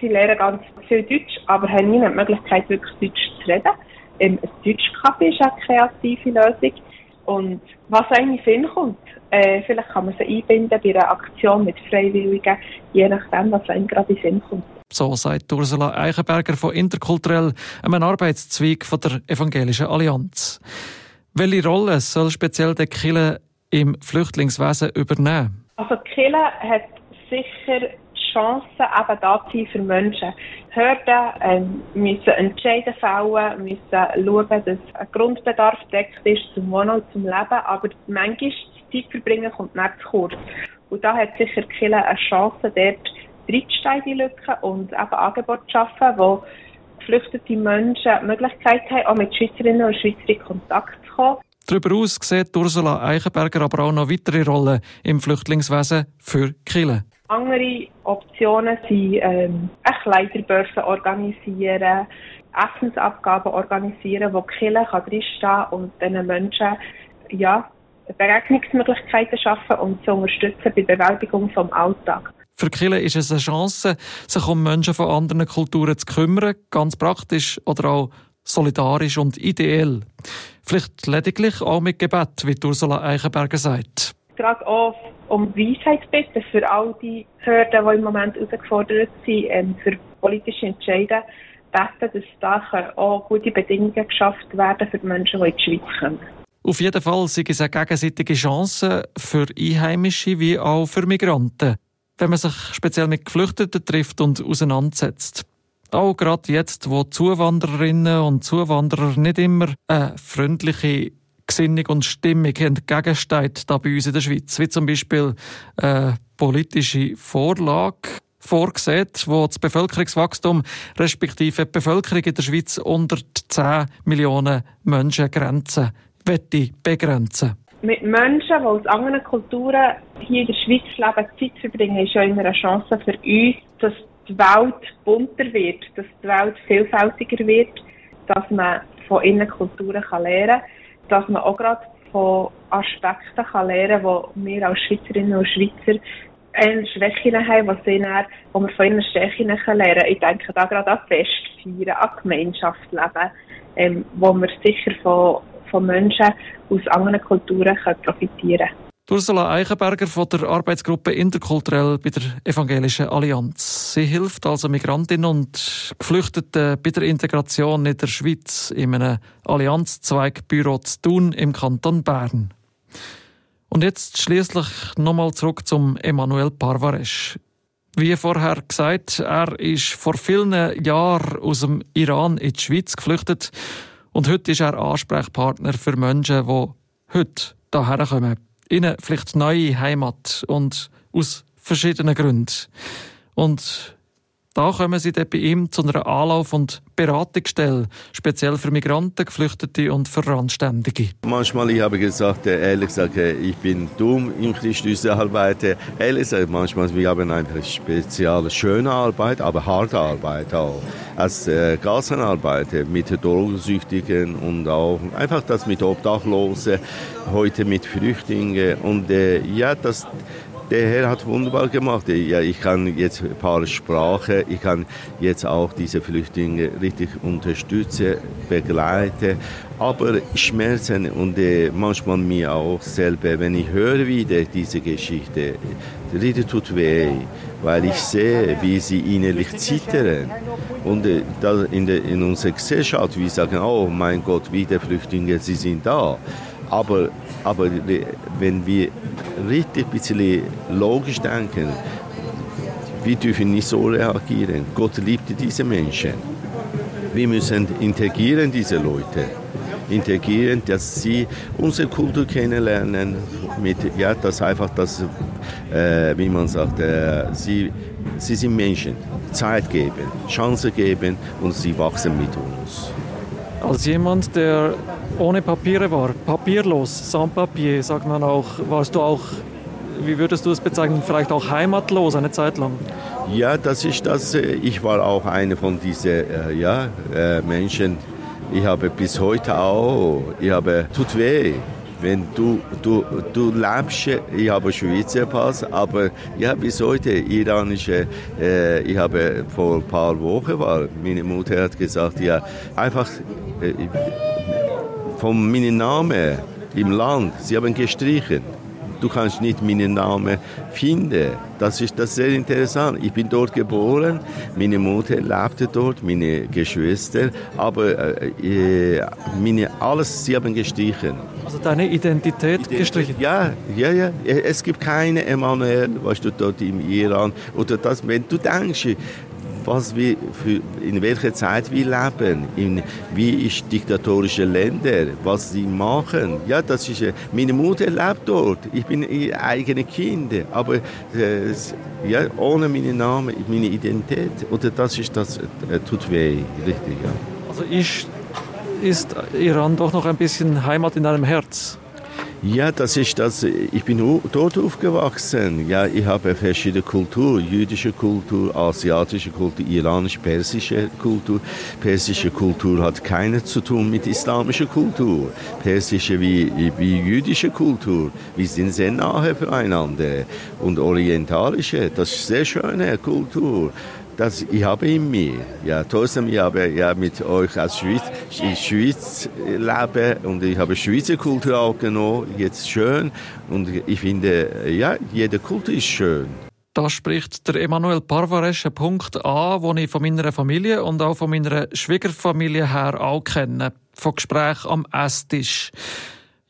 Sie lernen ganz viel Deutsch, aber haben nie die Möglichkeit, wirklich Deutsch zu reden. Ähm, ein Deutschcafé ist eine kreative Lösung. Und was in Sinn kommt, äh, vielleicht kann man sie einbinden bei einer Aktion mit Freiwilligen, je nachdem, was einem gerade in Sinn kommt. So sagt Ursula Eichenberger von Interkulturell, einem Arbeitszweig von der Evangelischen Allianz. Welche Rolle soll speziell der Kille im Flüchtlingswesen übernehmen? Also Kille hat sicher Chancen eben da zu sein für Menschen. Hürden ähm, müssen Entscheiden fällen, müssen schauen, dass ein Grundbedarf deckt ist zum Wohnen und zum Leben, aber manchmal Zeit verbringen kommt nicht zu kurz. Und da hat sicher Kille eine Chance, dort reinzusteigen, die Lücke, und eben Angebote schaffen, wo geflüchtete Menschen die Möglichkeit haben, auch mit Schweizerinnen und Schweizern in Kontakt zu kommen. Darüber aus sieht Ursula Eichenberger aber auch noch weitere Rollen im Flüchtlingswesen für Chile. Andere Optionen sind ähm, Kleiderbörse organisieren, Essensabgaben organisieren, wo Kirche drinstehen kann und diesen Menschen ja, Begegnungsmöglichkeiten schaffen und zu unterstützen bei der Bewältigung des Alltags. Für Kille ist es eine Chance, sich um Menschen von anderen Kulturen zu kümmern, ganz praktisch oder auch solidarisch und ideell. Vielleicht lediglich auch mit Gebet, wie Ursula Eichenberger sagt. Gerade auch um Weisheit bitten für all die Hürden, die im Moment herausgefordert sind, ähm, für politische Entscheidungen, beten, dass da auch gute Bedingungen geschafft werden für die Menschen, die in die Schweiz kommen. Auf jeden Fall sind es eine gegenseitige Chance für Einheimische wie auch für Migranten wenn man sich speziell mit Geflüchteten trifft und auseinandersetzt. Auch gerade jetzt, wo Zuwandererinnen und Zuwanderer nicht immer eine freundliche Gesinnung und Stimmung entgegensteht da bei uns in der Schweiz, wie zum Beispiel eine politische Vorlage vorgesehen, wo das Bevölkerungswachstum respektive die Bevölkerung in der Schweiz unter 10 Millionen Menschen Grenzen begrenzen mit Menschen, die aus anderen Kulturen hier in der Schweiz leben, Zeit verbringen, ist ja immer eine Chance für uns, dass die Welt bunter wird, dass die Welt vielfältiger wird, dass man von ihren Kulturen kann lernen kann, dass man auch gerade von Aspekten kann lernen kann, die wir als Schweizerinnen und Schweizer Schwächen haben, was wo wir von ihren Stärken lernen können. Ich denke da gerade an Festfeiern, an Gemeinschaftsleben, ähm, wo wir sicher von von Menschen aus anderen Kulturen profitieren können. Ursula Eichenberger von der Arbeitsgruppe Interkulturell bei der Evangelischen Allianz. Sie hilft also Migrantinnen und Geflüchteten bei der Integration in der Schweiz in einem Allianzzweigbüro zu tun im Kanton Bern. Und jetzt schließlich nochmal zurück zum Emmanuel Parvaresch. Wie vorher gesagt, er ist vor vielen Jahren aus dem Iran in die Schweiz geflüchtet und heute ist er Ansprechpartner für Menschen, die heute hierher kommen. Ihnen vielleicht neue Heimat und aus verschiedenen Gründen. Und da kommen sie dann bei ihm zu einer Anlauf- und Beratungsstelle, speziell für Migranten, Geflüchtete und für Randständige. Manchmal, ich habe gesagt, äh, ehrlich gesagt, äh, ich bin dumm im Christus arbeite. Ehrlich gesagt, manchmal, wir haben eine spezielle, schöne Arbeit, aber harte Arbeit auch. Als äh, Gassenarbeit mit Drogensüchtigen und auch einfach das mit Obdachlosen, heute mit Flüchtlingen. Und äh, ja, das der Herr hat wunderbar gemacht. Ja, ich kann jetzt ein paar Sprachen, ich kann jetzt auch diese Flüchtlinge richtig unterstützen, begleiten. Aber Schmerzen und äh, manchmal mir auch selber, wenn ich höre wieder diese Geschichte, richtig tut weh, weil ich sehe, wie sie innerlich zittern. Und äh, in, der, in unserer Gesellschaft, wir sagen, oh mein Gott, wieder Flüchtlinge, sie sind da. Aber, aber wenn wir richtig ein bisschen logisch denken, wir dürfen nicht so reagieren. Gott liebt diese Menschen. Wir müssen integrieren diese Leute. Integrieren, dass sie unsere Kultur kennenlernen, mit, ja, das einfach, das, äh, wie man sagt, äh, sie, sie sind Menschen. Zeit geben, Chance geben und sie wachsen mit uns. Als jemand, der ohne Papiere war, papierlos, sans papier, sagt man auch, warst du auch, wie würdest du es bezeichnen, vielleicht auch heimatlos eine Zeit lang? Ja, das ist das. Äh, ich war auch einer von diesen äh, ja, äh, Menschen. Ich habe bis heute auch, ich habe, tut weh, wenn du, du, du lebst, ich habe Schweizer Pass, aber ja, bis heute iranische, äh, ich habe vor ein paar Wochen war, meine Mutter hat gesagt, ja, einfach äh, von meinem Namen im Land, sie haben gestrichen. Du kannst nicht meinen Namen finden. Das ist das sehr interessant. Ich bin dort geboren, meine Mutter lebte dort, meine Geschwister, aber äh, meine, alles, sie haben gestrichen. Also deine Identität, Identität gestrichen? Ja, ja, ja. Es gibt keine Emanuel, weißt du, dort im Iran. Oder das, wenn du denkst, was wir für, in welcher Zeit wir leben, in, wie ist diktatorische Länder, was sie machen. Ja, das ist, meine Mutter lebt dort, ich bin ihr eigenes Kind, aber äh, ja, ohne meinen Namen, meine Identität, oder das ist das, äh, tut weh, richtig, ja. Also ist, ist Iran doch noch ein bisschen Heimat in deinem Herz? Ja, das ist das. Ich bin dort aufgewachsen. Ja, ich habe verschiedene Kultur, jüdische Kultur, asiatische Kultur, iranisch-persische Kultur. Persische Kultur hat keine zu tun mit islamischer Kultur. Persische wie, wie jüdische Kultur. Wir sind sehr nahe füreinander. Und orientalische, das ist sehr schöne Kultur das ich habe in mir. Ja, trotzdem, ich habe ja mit euch als Schweiz, in Schweiz lebe und ich habe Schweizer Kultur auch genommen, jetzt schön und ich finde, ja, jede Kultur ist schön. Da spricht der Emanuel Parvares einen Punkt an, den ich von meiner Familie und auch von meiner Schwiegerfamilie her auch kenne. Von Gespräch am Esstisch.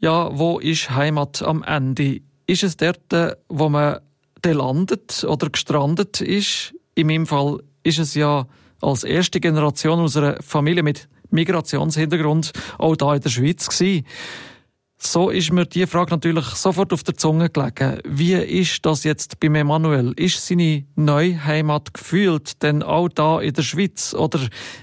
Ja, wo ist Heimat am Ende? Ist es dort, wo man landet oder gestrandet ist? In meinem Fall ist es ja als erste Generation unserer Familie mit Migrationshintergrund auch da in der Schweiz gewesen. So ist mir die Frage natürlich sofort auf der Zunge gelegen. Wie ist das jetzt beim Emanuel? Ist seine neue Heimat gefühlt denn auch da in der Schweiz? Oder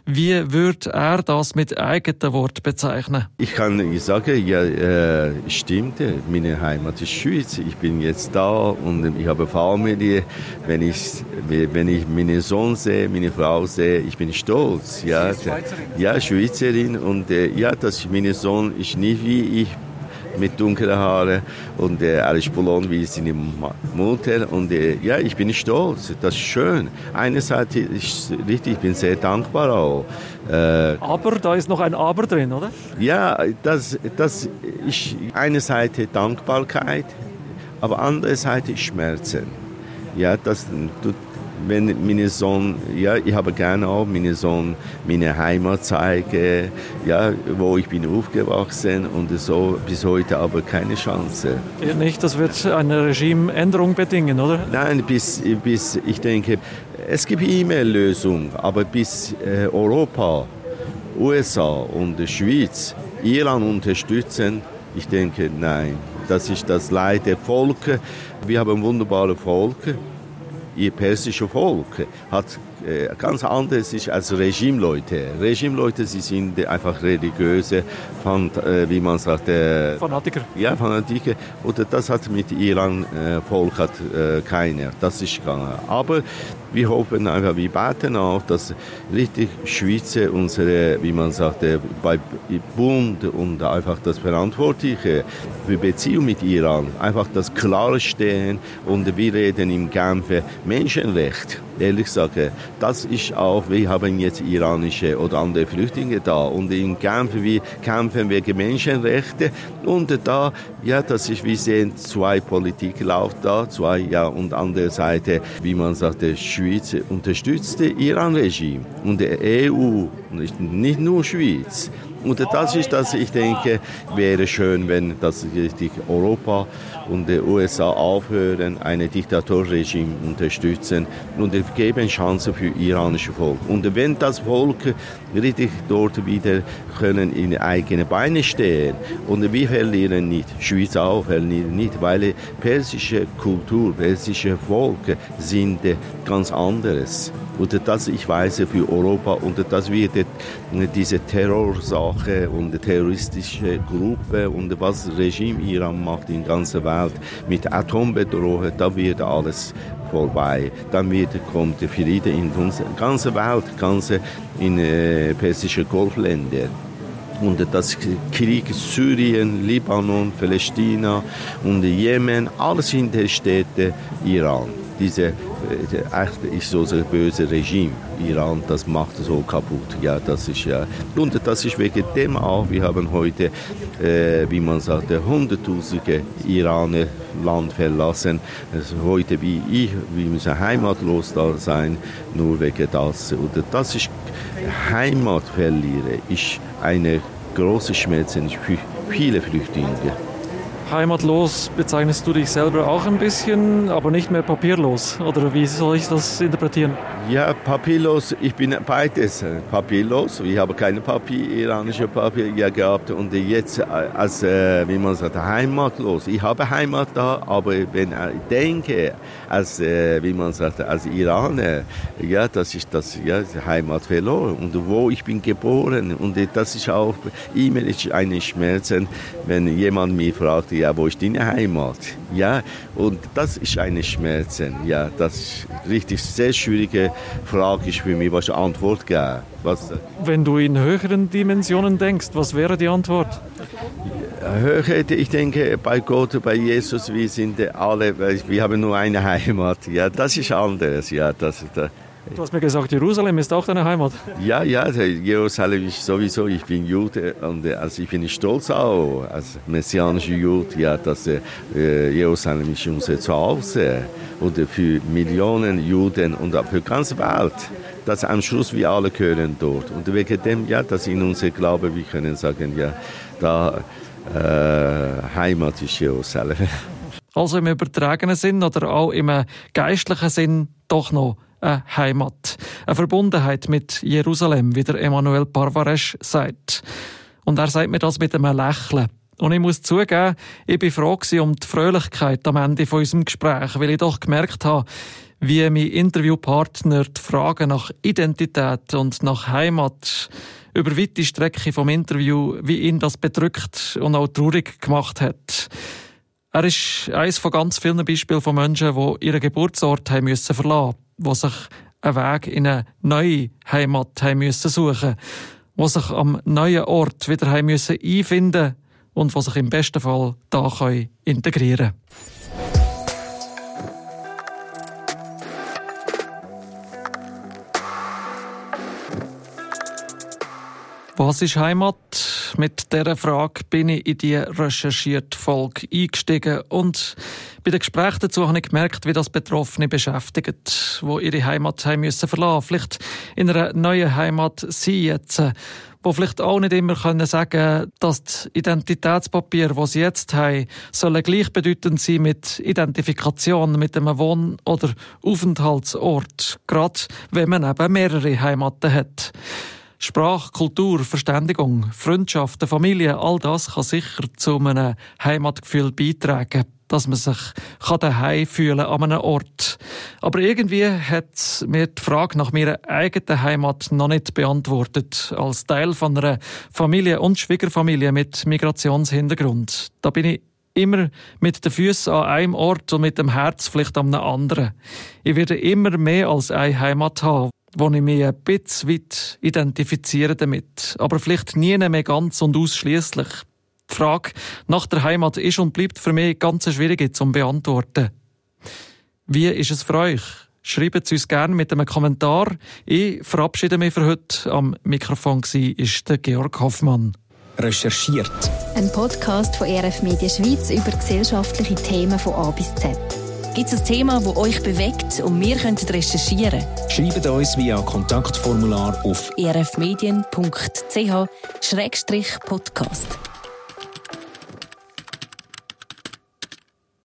wie würde er das mit eigenen Worten bezeichnen? Ich kann sagen, ja, äh, stimmt. Meine Heimat ist Schweiz. Ich bin jetzt da und ich habe Familie. Wenn ich, wenn ich meinen Sohn sehe, meine Frau sehe, ich bin stolz. Ja, Schweizerin. ja Schweizerin. Und äh, ja, dass mein Sohn ist nicht wie ich mit dunklen Haaren und äh, ist blond wie seine Mutter und äh, ja, ich bin stolz, das ist schön. Einerseits ist richtig, ich bin sehr dankbar auch. Äh, aber da ist noch ein Aber drin, oder? Ja, das, das ist eine Seite Dankbarkeit, aber andere Seite Schmerzen. Ja, das, du, wenn meine Sohn, ja, ich habe gerne auch meine Sohn meine Heimat zeigen, ja, wo ich bin aufgewachsen und so bis heute aber keine Chance. Ja, nicht, das wird eine Regimeänderung bedingen, oder? Nein, bis, bis ich denke, es gibt immer Lösungen, aber bis äh, Europa, USA und die Schweiz Iran unterstützen, ich denke, nein. Das ist das Leid der Volke. Wir haben wunderbare Volke persische Volk hat äh, ganz anders ist als Regimeleute. Regimeleute, sie sind einfach religiöse, fand, äh, wie man sagt, äh, Fanatiker. Ja, Fanatiker. Oder das hat mit Iran äh, Volk hat äh, keiner. Das ist gegangen. Aber wir hoffen einfach, wir beten auch, dass richtig Schweizer unsere, wie man sagt, bei Bund und einfach das Verantwortliche für Beziehung mit Iran, einfach das klarstehen und wir reden im Genf Menschenrecht. Ehrlich gesagt, das ist auch, wir haben jetzt iranische oder andere Flüchtlinge da und in Genf wir kämpfen wegen Menschenrechte und da, ja, das ist, wir sehen, zwei Politik läuft da, zwei, ja, und andere Seite, wie man sagt, Schweiz unterstützt das Iran-Regime und die EU, nicht nur Schweiz. Und das ist das, ich denke, wäre schön, wenn das Europa und die USA aufhören, ein Diktatorregime unterstützen und geben Chancen für iranische Volk. Und wenn das Volk richtig dort wieder können in eigene Beine stehen und wir verlieren nicht, Schweiz auch verlieren nicht, weil persische Kultur, persische Volk sind ganz anderes. Und das, ich weiß, für Europa, und das wird diese Terrorsache und terroristische Gruppe und was Regime Iran macht in ganzer Welt mit Atombedrohung, da wird alles vorbei. Dann wird, kommt der Friede in unserer ganzen Welt, ganze in äh, persische Golfländer und das Krieg Syrien, Libanon, Palästina und Jemen, alles in der Städte Iran diese echt ist so ein böse Regime. Iran das macht so kaputt ja das ist ja und das ist wegen dem auch wir haben heute äh, wie man sagt hunderttausende Iraner Land verlassen. Also heute wie ich wir müssen heimatlos da sein nur wegen das. Oder das ist Heimat verliere ist eine große Schmerz für viele Flüchtlinge Heimatlos bezeichnest du dich selber auch ein bisschen, aber nicht mehr papierlos. Oder wie soll ich das interpretieren? Ja, papierlos, ich bin beides. Papierlos, ich habe keine Papier, iranische Papier gehabt und jetzt als, äh, wie man sagt, heimatlos. Ich habe Heimat da, aber wenn ich denke, als, äh, wie man sagt, als Iraner, ja, das ist das, ja, Heimat verloren. Und wo ich bin geboren und das ist auch immer eine Schmerzen, wenn jemand mich fragt, ja, wo ist deine Heimat? Ja, und das ist eine Schmerzen. Ja, das ist richtig sehr schwierige Frage ist für mich, was eine Antwort geben. Was, Wenn du in höheren Dimensionen denkst, was wäre die Antwort? Höhere, ich denke, bei Gott, bei Jesus, wir sind alle, wir haben nur eine Heimat. Ja, das ist anders. Ja, das, das Du hast mir gesagt, Jerusalem ist auch deine Heimat. Ja, ja, Jerusalem ist sowieso, ich bin Jude und äh, also ich bin stolz auch als messianischer Jude, ja, dass äh, Jerusalem ist unser Zuhause und für Millionen Juden und auch für die ganze Welt. Dass am Schluss wir alle gehören dort. Und wegen dem, ja, dass in unser Glaube, wir können sagen, ja, da äh, Heimat ist Jerusalem. Also im übertragenen Sinn oder auch im geistlichen Sinn doch noch eine Heimat, eine Verbundenheit mit Jerusalem, wie der Emanuel Parvaresch sagt. Und er sagt mir das mit einem Lächeln. Und ich muss zugeben, ich bin froh um die Fröhlichkeit am Ende von unserem Gespräch, weil ich doch gemerkt habe, wie mein Interviewpartner die Fragen nach Identität und nach Heimat über weite Strecke vom Interview, wie ihn das bedrückt und auch traurig gemacht hat. Er ist eines von ganz vielen Beispielen von Menschen, die ihren Geburtsort haben müssen verlassen, die sich einen Weg in eine neue Heimat haben müssen suchen, die sich am neuen Ort wieder haben müssen einfinden und die sich im besten Fall da integrieren können. Was ist Heimat? Mit dieser Frage bin ich in die recherchierte Folge eingestiegen und bei den Gesprächen dazu habe ich gemerkt, wie das Betroffene beschäftigt, wo ihre Heimat haben müssen verlassen, vielleicht in einer neuen Heimat sein jetzt, wo vielleicht auch nicht immer können sagen, dass die Identitätspapiere, die sie jetzt haben, sollen gleichbedeutend sein mit Identifikation mit einem Wohn- oder Aufenthaltsort, gerade wenn man eben mehrere Heimaten hat. Sprache, Kultur, Verständigung, Freundschaften, Familie, all das kann sicher zu einem Heimatgefühl beitragen, dass man sich daheim fühlen an einem Ort. Aber irgendwie hat mir die Frage nach meiner eigenen Heimat noch nicht beantwortet. Als Teil von einer Familie und Schwiegerfamilie mit Migrationshintergrund. Da bin ich immer mit den Füßen an einem Ort und mit dem Herz vielleicht an einem anderen. Ich werde immer mehr als eine Heimat haben, wo ich mich ein bisschen weit identifiziere damit. Aber vielleicht nie mehr ganz und ausschließlich. Die Frage nach der Heimat ist und bleibt für mich ganz schwierig zu beantworten. Wie ist es für euch? Schreibt es uns gerne mit einem Kommentar. Ich verabschiede mich für heute. Am Mikrofon war der Georg Hoffmann. Recherchiert. Ein Podcast von RF Media Schweiz über gesellschaftliche Themen von A bis Z. Gibt es ein Thema, das euch bewegt und wir können recherchieren? Schreibt uns via Kontaktformular auf rfmedien.ch-podcast.